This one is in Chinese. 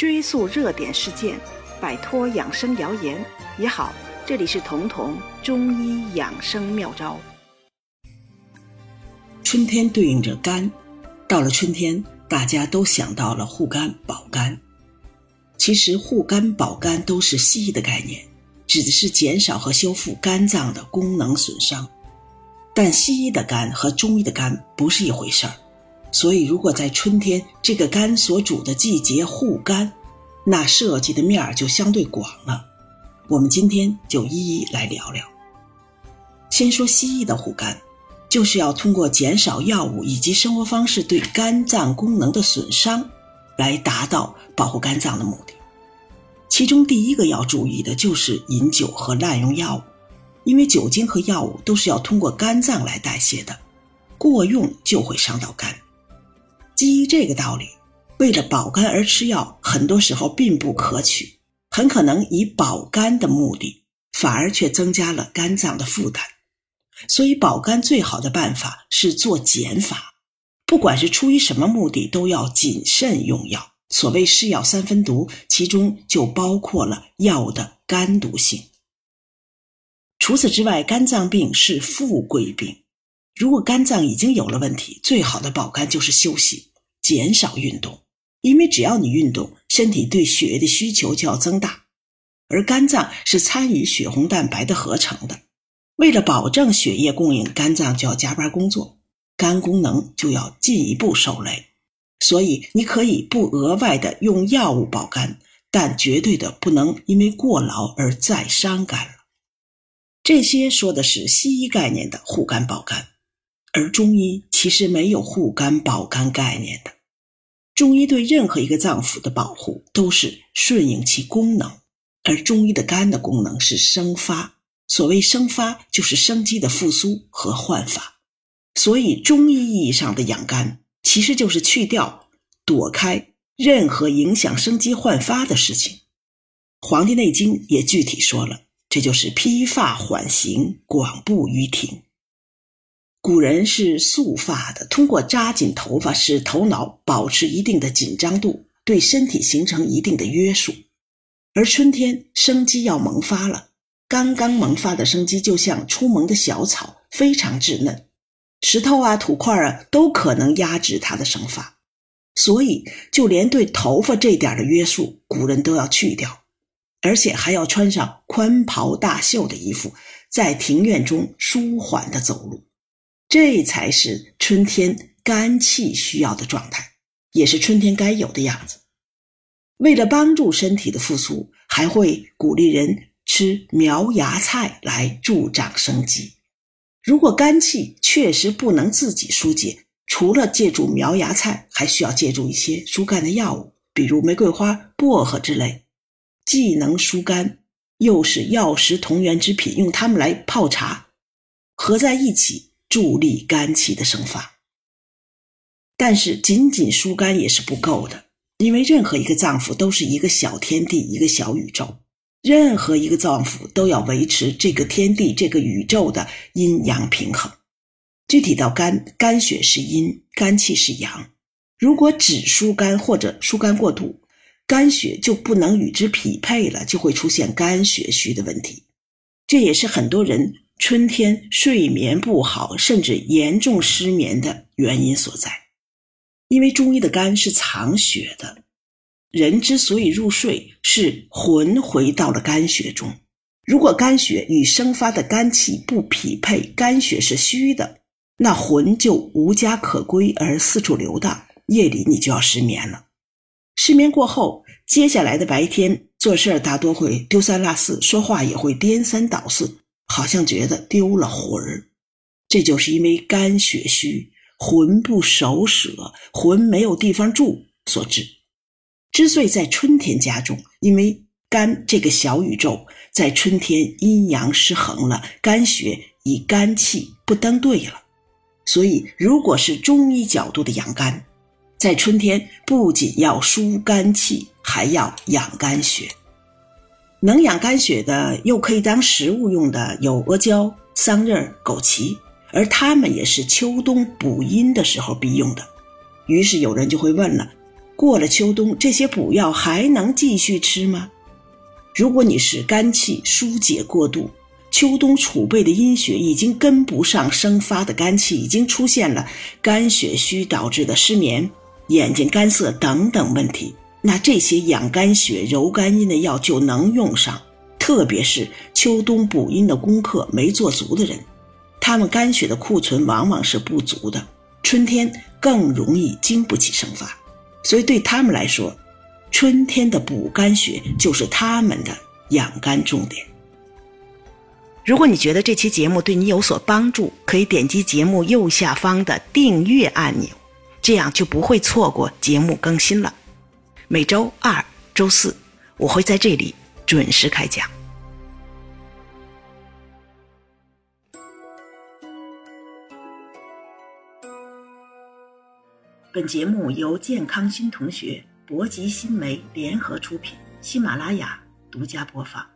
追溯热点事件，摆脱养生谣言也好。这里是彤彤中医养生妙招。春天对应着肝，到了春天，大家都想到了护肝保肝。其实护肝保肝都是西医的概念，指的是减少和修复肝脏的功能损伤。但西医的肝和中医的肝不是一回事儿，所以如果在春天这个肝所主的季节护肝，那涉及的面儿就相对广了。我们今天就一一来聊聊。先说西医的护肝，就是要通过减少药物以及生活方式对肝脏功能的损伤，来达到保护肝脏的目的。其中第一个要注意的就是饮酒和滥用药物，因为酒精和药物都是要通过肝脏来代谢的，过用就会伤到肝。基于这个道理，为了保肝而吃药，很多时候并不可取。很可能以保肝的目的，反而却增加了肝脏的负担。所以保肝最好的办法是做减法，不管是出于什么目的，都要谨慎用药。所谓“是药三分毒”，其中就包括了药的肝毒性。除此之外，肝脏病是富贵病，如果肝脏已经有了问题，最好的保肝就是休息，减少运动。因为只要你运动，身体对血液的需求就要增大，而肝脏是参与血红蛋白的合成的。为了保证血液供应，肝脏就要加班工作，肝功能就要进一步受累。所以，你可以不额外的用药物保肝，但绝对的不能因为过劳而再伤肝了。这些说的是西医概念的护肝保肝，而中医其实没有护肝保肝概念的。中医对任何一个脏腑的保护都是顺应其功能，而中医的肝的功能是生发。所谓生发，就是生机的复苏和焕发。所以，中医意义上的养肝，其实就是去掉、躲开任何影响生机焕发的事情。《黄帝内经》也具体说了，这就是披发缓行，广布于庭。古人是束发的，通过扎紧头发，使头脑保持一定的紧张度，对身体形成一定的约束。而春天生机要萌发了，刚刚萌发的生机就像初萌的小草，非常稚嫩，石头啊、土块啊都可能压制它的生发。所以，就连对头发这点的约束，古人都要去掉，而且还要穿上宽袍大袖的衣服，在庭院中舒缓的走路。这才是春天肝气需要的状态，也是春天该有的样子。为了帮助身体的复苏，还会鼓励人吃苗芽菜来助长生机。如果肝气确实不能自己疏解，除了借助苗芽菜，还需要借助一些疏肝的药物，比如玫瑰花、薄荷之类，既能疏肝，又是药食同源之品，用它们来泡茶，合在一起。助力肝气的生发，但是仅仅疏肝也是不够的，因为任何一个脏腑都是一个小天地，一个小宇宙，任何一个脏腑都要维持这个天地、这个宇宙的阴阳平衡。具体到肝，肝血是阴，肝气是阳。如果只疏肝或者疏肝过度，肝血就不能与之匹配了，就会出现肝血虚的问题。这也是很多人。春天睡眠不好，甚至严重失眠的原因所在，因为中医的肝是藏血的，人之所以入睡，是魂回到了肝血中。如果肝血与生发的肝气不匹配，肝血是虚的，那魂就无家可归而四处流荡，夜里你就要失眠了。失眠过后，接下来的白天做事大多会丢三落四，说话也会颠三倒四。好像觉得丢了魂儿，这就是因为肝血虚，魂不守舍，魂没有地方住所致。之所以在春天加重，因为肝这个小宇宙在春天阴阳失衡了，肝血与肝气不登对了。所以，如果是中医角度的养肝，在春天不仅要疏肝气，还要养肝血。能养肝血的，又可以当食物用的，有阿胶、桑葚、枸杞，而它们也是秋冬补阴的时候必用的。于是有人就会问了：过了秋冬，这些补药还能继续吃吗？如果你是肝气疏解过度，秋冬储备的阴血已经跟不上生发的肝气，已经出现了肝血虚导致的失眠、眼睛干涩等等问题，那这些养肝血、柔肝阴的药就能用上。特别是秋冬补阴的功课没做足的人，他们肝血的库存往往是不足的，春天更容易经不起生发，所以对他们来说，春天的补肝血就是他们的养肝重点。如果你觉得这期节目对你有所帮助，可以点击节目右下方的订阅按钮，这样就不会错过节目更新了。每周二、周四，我会在这里准时开讲。本节目由健康新同学、博吉新媒联合出品，喜马拉雅独家播放。